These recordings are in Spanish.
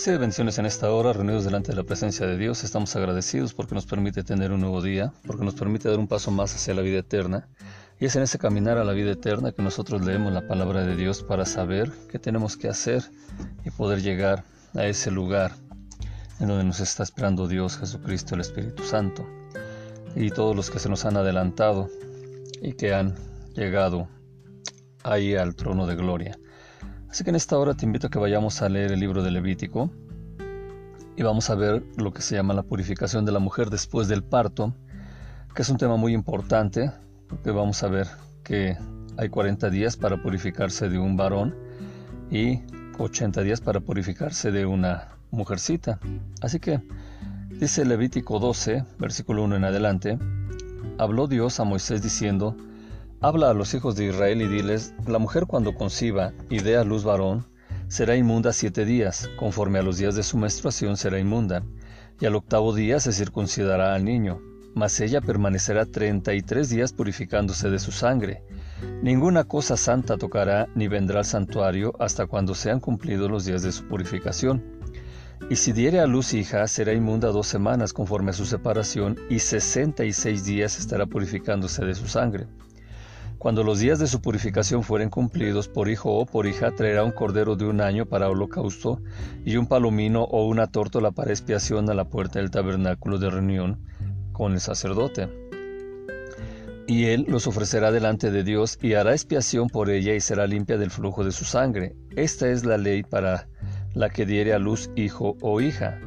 Recibe bendiciones en esta hora, reunidos delante de la presencia de Dios. Estamos agradecidos porque nos permite tener un nuevo día, porque nos permite dar un paso más hacia la vida eterna. Y es en ese caminar a la vida eterna que nosotros leemos la palabra de Dios para saber qué tenemos que hacer y poder llegar a ese lugar en donde nos está esperando Dios, Jesucristo, el Espíritu Santo. Y todos los que se nos han adelantado y que han llegado ahí al trono de gloria. Así que en esta hora te invito a que vayamos a leer el libro de Levítico y vamos a ver lo que se llama la purificación de la mujer después del parto, que es un tema muy importante, porque vamos a ver que hay 40 días para purificarse de un varón y 80 días para purificarse de una mujercita. Así que dice Levítico 12, versículo 1 en adelante, habló Dios a Moisés diciendo, Habla a los hijos de Israel y diles, la mujer cuando conciba y dé a luz varón, será inmunda siete días, conforme a los días de su menstruación será inmunda, y al octavo día se circuncidará al niño, mas ella permanecerá treinta y tres días purificándose de su sangre. Ninguna cosa santa tocará ni vendrá al santuario hasta cuando sean cumplidos los días de su purificación. Y si diere a luz hija, será inmunda dos semanas conforme a su separación, y sesenta y seis días estará purificándose de su sangre. Cuando los días de su purificación fueren cumplidos por hijo o por hija, traerá un cordero de un año para holocausto y un palomino o una tórtola para expiación a la puerta del tabernáculo de reunión con el sacerdote. Y él los ofrecerá delante de Dios y hará expiación por ella y será limpia del flujo de su sangre. Esta es la ley para la que diere a luz hijo o hija.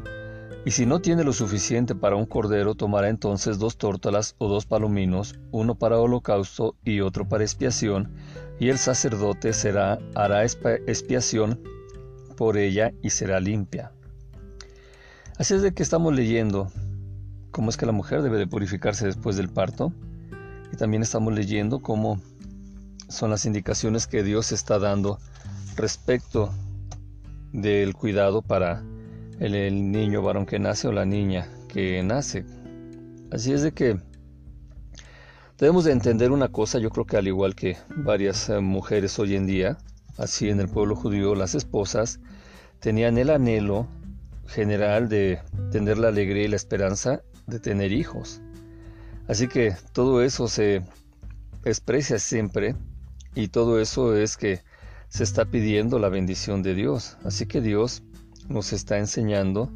Y si no tiene lo suficiente para un cordero, tomará entonces dos tórtolas o dos palominos, uno para holocausto y otro para expiación, y el sacerdote será, hará expiación por ella y será limpia. Así es de que estamos leyendo cómo es que la mujer debe de purificarse después del parto, y también estamos leyendo cómo son las indicaciones que Dios está dando respecto del cuidado para el, niño varón que nace o la niña que nace. Así es de que debemos de entender una cosa, yo creo que al igual que varias eh, mujeres hoy en día, así en el pueblo judío, las esposas tenían el anhelo general de tener la alegría y la esperanza de tener hijos. Así que todo eso se expresa siempre y todo eso es que se está pidiendo la bendición de Dios. Así que Dios nos está enseñando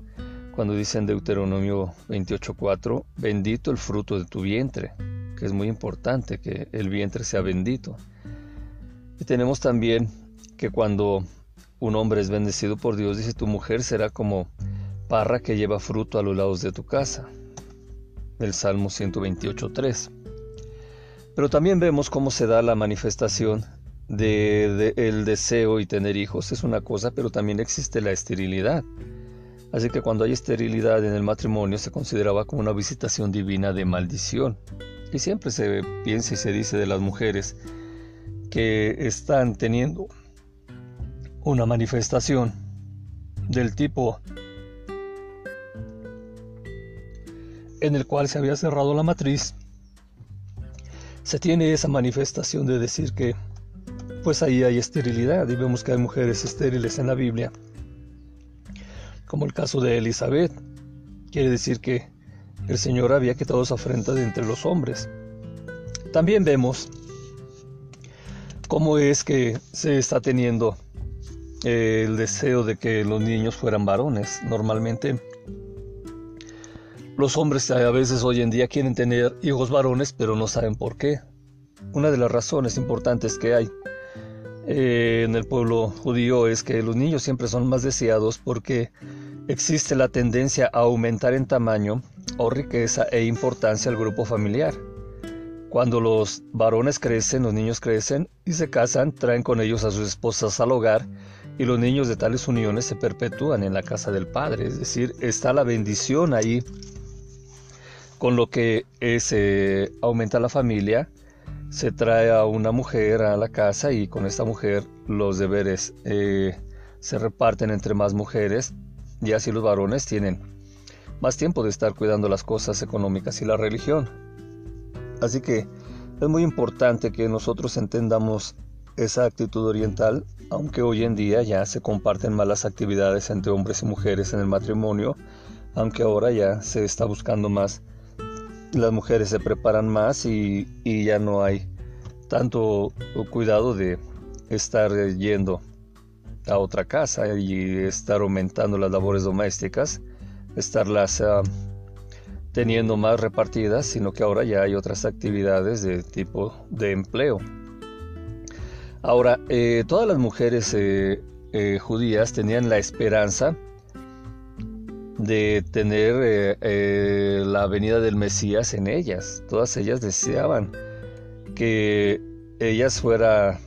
cuando dice en Deuteronomio 28:4, bendito el fruto de tu vientre, que es muy importante que el vientre sea bendito. Y tenemos también que cuando un hombre es bendecido por Dios, dice, tu mujer será como parra que lleva fruto a los lados de tu casa. El Salmo 128.3. Pero también vemos cómo se da la manifestación de, el deseo y tener hijos es una cosa, pero también existe la esterilidad. Así que cuando hay esterilidad en el matrimonio se consideraba como una visitación divina de maldición. Y siempre se piensa y se dice de las mujeres que están teniendo una manifestación del tipo en el cual se había cerrado la matriz, se tiene esa manifestación de decir que pues ahí hay esterilidad y vemos que hay mujeres estériles en la Biblia, como el caso de Elizabeth. Quiere decir que el Señor había quitado esa afrenta de entre los hombres. También vemos cómo es que se está teniendo eh, el deseo de que los niños fueran varones. Normalmente los hombres a veces hoy en día quieren tener hijos varones, pero no saben por qué. Una de las razones importantes que hay eh, en el pueblo judío es que los niños siempre son más deseados porque existe la tendencia a aumentar en tamaño o riqueza e importancia al grupo familiar. Cuando los varones crecen, los niños crecen y se casan, traen con ellos a sus esposas al hogar y los niños de tales uniones se perpetúan en la casa del Padre. Es decir, está la bendición ahí, con lo que se aumenta la familia se trae a una mujer a la casa y con esta mujer los deberes eh, se reparten entre más mujeres y así los varones tienen más tiempo de estar cuidando las cosas económicas y la religión. Así que es muy importante que nosotros entendamos esa actitud oriental aunque hoy en día ya se comparten más las actividades entre hombres y mujeres en el matrimonio, aunque ahora ya se está buscando más, las mujeres se preparan más y, y ya no hay tanto cuidado de estar yendo a otra casa y estar aumentando las labores domésticas, estarlas uh, teniendo más repartidas, sino que ahora ya hay otras actividades de tipo de empleo. Ahora, eh, todas las mujeres eh, eh, judías tenían la esperanza de tener la venida del Mesías en ellas. Todas ellas deseaban que ellas fuera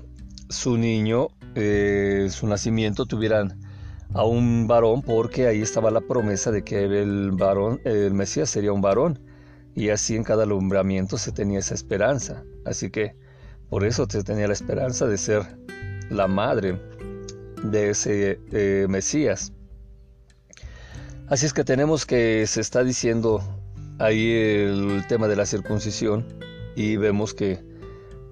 su niño, su nacimiento, tuvieran a un varón porque ahí estaba la promesa de que el varón, el Mesías sería un varón y así en cada alumbramiento se tenía esa esperanza. Así que por eso se tenía la esperanza de ser la madre de ese eh, Mesías. Así es que tenemos que se está diciendo ahí el tema de la circuncisión y vemos que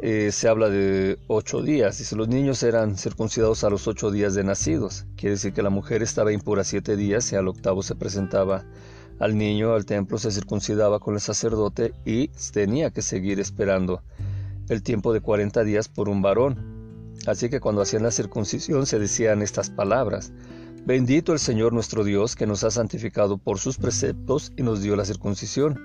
eh, se habla de ocho días. Dice, los niños eran circuncidados a los ocho días de nacidos. Quiere decir que la mujer estaba impura siete días y al octavo se presentaba al niño al templo, se circuncidaba con el sacerdote y tenía que seguir esperando el tiempo de cuarenta días por un varón. Así que cuando hacían la circuncisión se decían estas palabras. Bendito el Señor nuestro Dios que nos ha santificado por sus preceptos y nos dio la circuncisión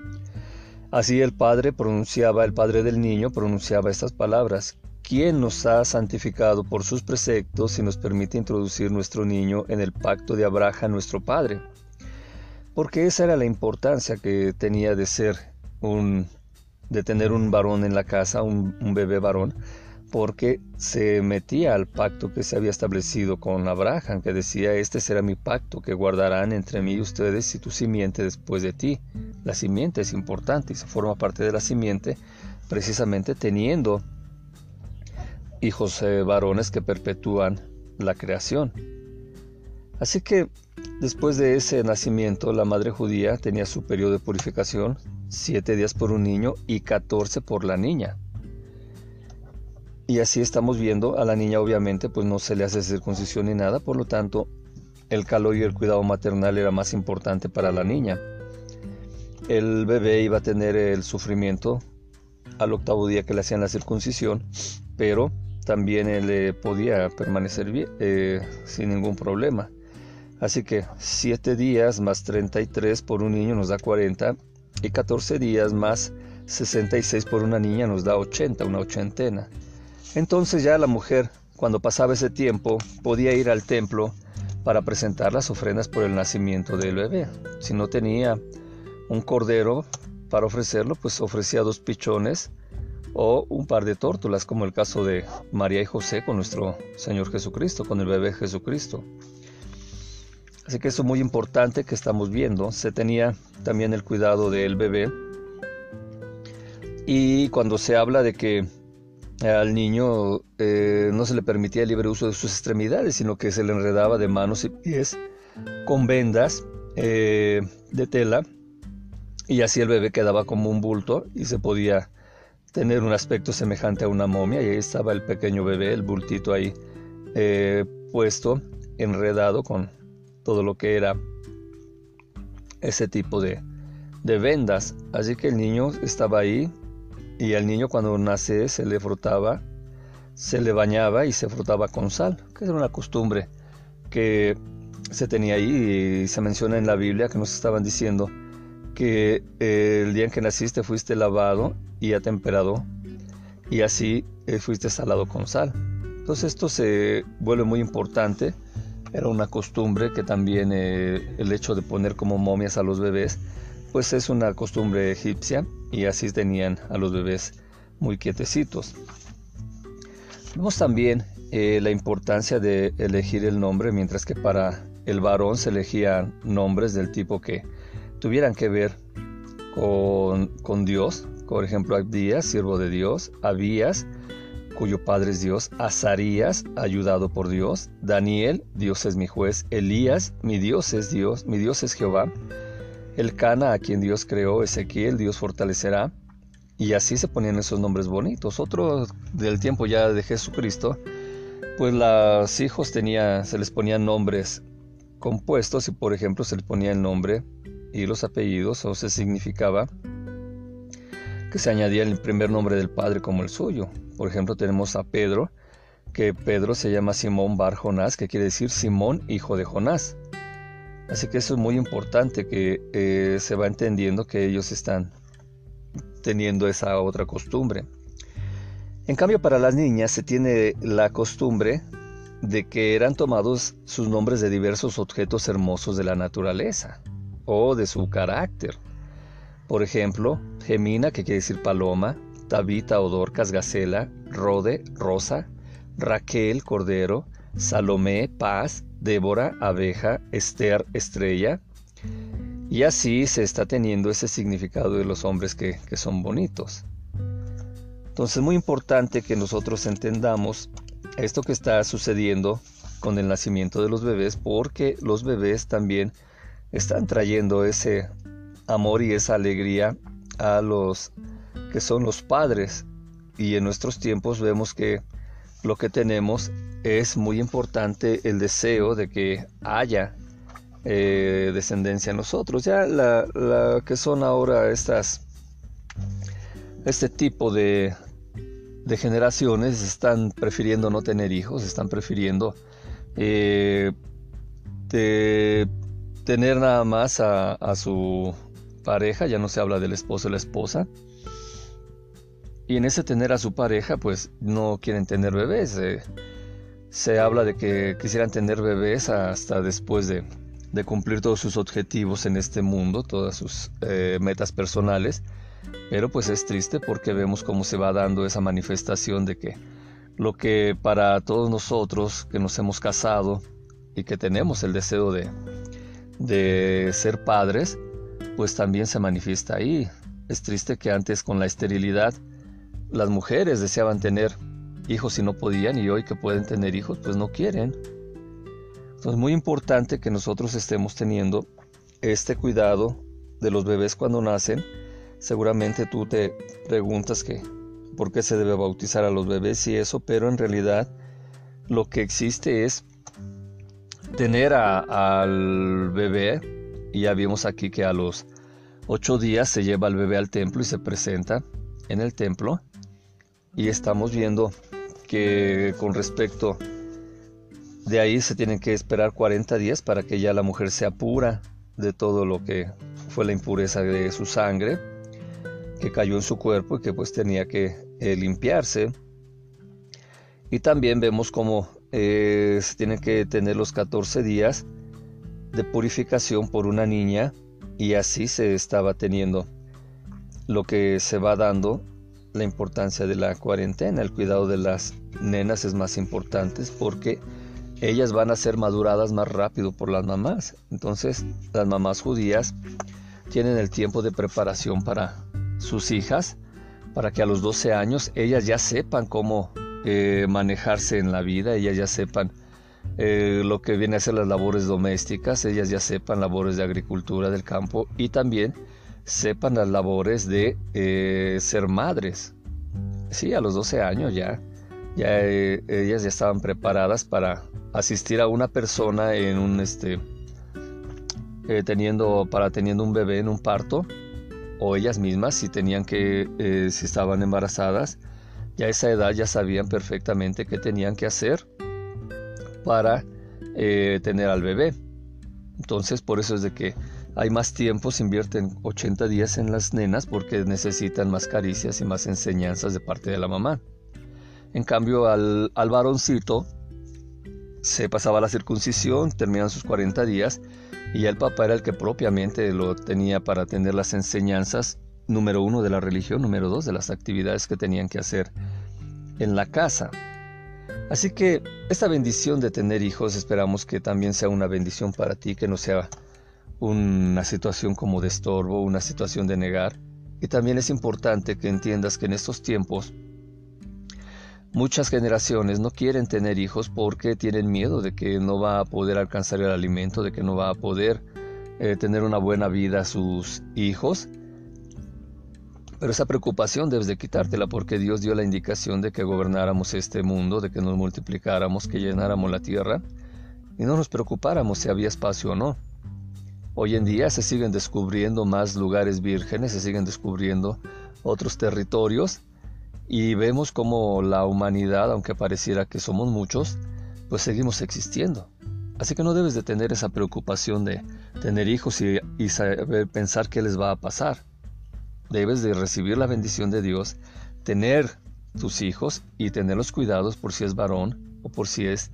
Así el Padre pronunciaba, el Padre del niño pronunciaba estas palabras. ¿Quién nos ha santificado por sus preceptos y nos permite introducir nuestro niño en el pacto de Abraham, nuestro Padre? Porque esa era la importancia que tenía de ser un, de tener un varón en la casa, un, un bebé varón, porque se metía al pacto que se había establecido con Abraham, que decía, este será mi pacto que guardarán entre mí y ustedes y tu simiente después de ti. La simiente es importante y se forma parte de la simiente precisamente teniendo hijos eh, varones que perpetúan la creación. Así que después de ese nacimiento, la madre judía tenía su periodo de purificación, siete días por un niño y catorce por la niña. Y así estamos viendo, a la niña obviamente pues no se le hace circuncisión ni nada, por lo tanto el calor y el cuidado maternal era más importante para la niña. El bebé iba a tener el sufrimiento al octavo día que le hacían la circuncisión, pero también él podía permanecer bien, eh, sin ningún problema. Así que 7 días más 33 por un niño nos da 40 y 14 días más 66 por una niña nos da 80, una ochentena. Entonces ya la mujer, cuando pasaba ese tiempo, podía ir al templo para presentar las ofrendas por el nacimiento del bebé. Si no tenía un cordero para ofrecerlo, pues ofrecía dos pichones o un par de tórtolas, como el caso de María y José con nuestro Señor Jesucristo, con el bebé Jesucristo. Así que eso es muy importante que estamos viendo. Se tenía también el cuidado del bebé. Y cuando se habla de que al niño eh, no se le permitía el libre uso de sus extremidades, sino que se le enredaba de manos y pies con vendas eh, de tela y así el bebé quedaba como un bulto y se podía tener un aspecto semejante a una momia y ahí estaba el pequeño bebé, el bultito ahí eh, puesto, enredado con todo lo que era ese tipo de, de vendas. Así que el niño estaba ahí y al niño cuando nace se le frotaba, se le bañaba y se frotaba con sal, que era una costumbre que se tenía ahí y se menciona en la Biblia que nos estaban diciendo que eh, el día en que naciste fuiste lavado y atemperado y así eh, fuiste salado con sal. Entonces esto se vuelve muy importante. Era una costumbre que también eh, el hecho de poner como momias a los bebés pues es una costumbre egipcia y así tenían a los bebés muy quietecitos. Vemos también eh, la importancia de elegir el nombre, mientras que para el varón se elegían nombres del tipo que tuvieran que ver con, con Dios, por ejemplo, Abdías, siervo de Dios, Abías, cuyo padre es Dios, Azarías, ayudado por Dios, Daniel, Dios es mi juez, Elías, mi Dios es Dios, mi Dios es Jehová, el Cana, a quien Dios creó, Ezequiel, Dios fortalecerá. Y así se ponían esos nombres bonitos. Otro del tiempo ya de Jesucristo pues los hijos tenía, se les ponían nombres compuestos y por ejemplo se les ponía el nombre y los apellidos o se significaba que se añadía el primer nombre del padre como el suyo. Por ejemplo tenemos a Pedro, que Pedro se llama Simón Bar Jonás, que quiere decir Simón hijo de Jonás. Así que eso es muy importante que eh, se va entendiendo que ellos están teniendo esa otra costumbre. En cambio, para las niñas se tiene la costumbre de que eran tomados sus nombres de diversos objetos hermosos de la naturaleza o de su carácter. Por ejemplo, Gemina, que quiere decir paloma, Tabita o Dorcas, gacela, Rode, rosa, Raquel, cordero, Salomé, paz, Débora, abeja, Esther, estrella. Y así se está teniendo ese significado de los hombres que, que son bonitos. Entonces es muy importante que nosotros entendamos esto que está sucediendo con el nacimiento de los bebés porque los bebés también están trayendo ese amor y esa alegría a los que son los padres y en nuestros tiempos vemos que lo que tenemos es muy importante el deseo de que haya eh, descendencia en nosotros ya la, la que son ahora estas este tipo de, de generaciones están prefiriendo no tener hijos, están prefiriendo eh, tener nada más a, su pareja, ya no se habla del esposo o la esposa. Y en ese tener a su pareja, pues no quieren tener bebés. Eh, se habla de que quisieran tener bebés hasta después de, cumplir todos sus objetivos en este mundo, todas sus eh, metas personales. Pero pues es triste porque vemos cómo se va dando esa manifestación de que lo que para todos nosotros que nos hemos casado y que tenemos el deseo de, de ser padres, pues también se manifiesta ahí. Es triste que antes con la esterilidad las mujeres deseaban tener hijos y no podían y hoy que pueden tener hijos pues no quieren. Entonces es muy importante que nosotros estemos teniendo este cuidado de los bebés cuando nacen. Seguramente tú te preguntas que por qué se debe bautizar a los bebés y eso, pero en realidad lo que existe es tener al bebé, y ya vimos aquí que a los ocho días se lleva al bebé al templo y se presenta en el templo, y estamos viendo que con respecto de ahí se tienen que esperar 40 días para que ya la mujer se apura de todo lo que fue la impureza de su sangre que cayó en su cuerpo y que pues tenía que eh, limpiarse. Y también vemos cómo eh, se tienen que tener los 14 días de purificación por una niña y así se estaba teniendo lo que se va dando la importancia de la cuarentena, el cuidado de las nenas es más importante porque ellas van a ser maduradas más rápido por las mamás. Entonces las mamás judías tienen el tiempo de preparación para sus hijas para que a los 12 años ellas ya sepan cómo eh, manejarse en la vida, ellas ya sepan eh, lo que viene a ser las labores domésticas, ellas ya sepan labores de agricultura del campo y también sepan las labores de eh, ser madres. Sí, a los 12 años ya, ya ellas ya estaban preparadas para asistir a una persona en un este teniendo para teniendo un bebé en un parto o ellas mismas si tenían que, eh, si estaban embarazadas, ya a esa edad ya sabían perfectamente qué tenían que hacer para eh, tener al bebé. Entonces por eso es de que hay más tiempo, se invierten 80 días en las nenas porque necesitan más caricias y más enseñanzas de parte de la mamá. En cambio al, al varoncito se pasaba la circuncisión, terminan sus 40 días y el papá era el que propiamente lo tenía para tener las enseñanzas, número uno de la religión, número dos de las actividades que tenían que hacer en la casa. Así que esta bendición de tener hijos esperamos que también sea una bendición para ti, que no sea una situación como de estorbo, una situación de negar. Y también es importante que entiendas que en estos tiempos Muchas generaciones no quieren tener hijos porque tienen miedo de que no va a poder alcanzar el alimento, de que no va a poder eh, tener una buena vida sus hijos. Pero esa preocupación debes de quitártela porque Dios dio la indicación de que gobernáramos este mundo, de que nos multiplicáramos, que llenáramos la tierra y no nos preocupáramos si había espacio o no. Hoy en día se siguen descubriendo más lugares vírgenes, se siguen descubriendo otros territorios y vemos como la humanidad, aunque pareciera que somos muchos, pues seguimos existiendo. Así que no debes de tener esa preocupación de tener hijos y, y saber pensar qué les va a pasar. Debes de recibir la bendición de Dios, tener tus hijos y tener los cuidados por si es varón o por si es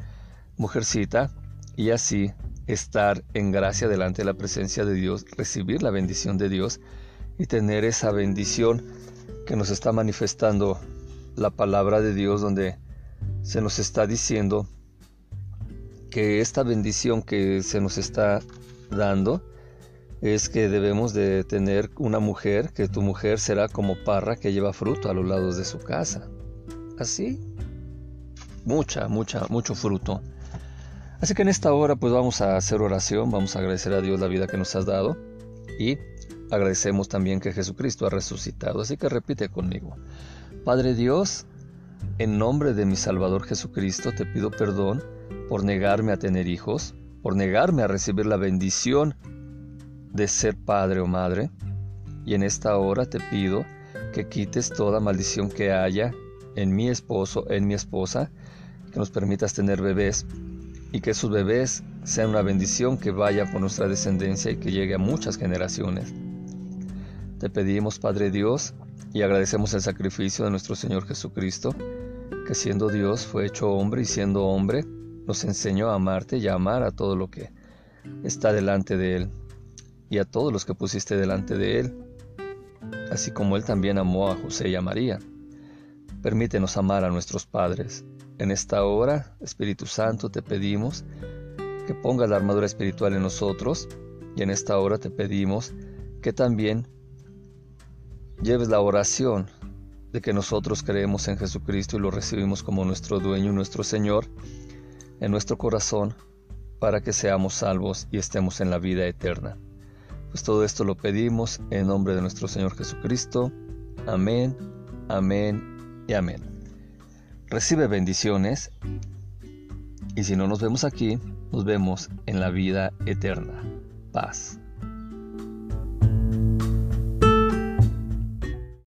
mujercita y así estar en gracia delante de la presencia de Dios, recibir la bendición de Dios y tener esa bendición que nos está manifestando la palabra de Dios donde se nos está diciendo que esta bendición que se nos está dando es que debemos de tener una mujer, que tu mujer será como parra que lleva fruto a los lados de su casa. Así, mucha, mucha, mucho fruto. Así que en esta hora pues vamos a hacer oración, vamos a agradecer a Dios la vida que nos has dado y agradecemos también que Jesucristo ha resucitado. Así que repite conmigo. Padre Dios, en nombre de mi Salvador Jesucristo te pido perdón por negarme a tener hijos, por negarme a recibir la bendición de ser padre o madre. Y en esta hora te pido que quites toda maldición que haya en mi esposo, en mi esposa, que nos permitas tener bebés y que sus bebés sean una bendición que vaya por nuestra descendencia y que llegue a muchas generaciones. Te pedimos, Padre Dios, y agradecemos el sacrificio de nuestro Señor Jesucristo, que siendo Dios fue hecho hombre y siendo hombre nos enseñó a amarte y a amar a todo lo que está delante de Él y a todos los que pusiste delante de Él, así como Él también amó a José y a María. Permítenos amar a nuestros padres, en esta hora, Espíritu Santo, te pedimos que pongas la armadura espiritual en nosotros y en esta hora te pedimos que también lleves la oración de que nosotros creemos en Jesucristo y lo recibimos como nuestro dueño y nuestro Señor en nuestro corazón para que seamos salvos y estemos en la vida eterna. Pues todo esto lo pedimos en nombre de nuestro Señor Jesucristo. Amén, amén y amén recibe bendiciones y si no nos vemos aquí, nos vemos en la vida eterna. Paz.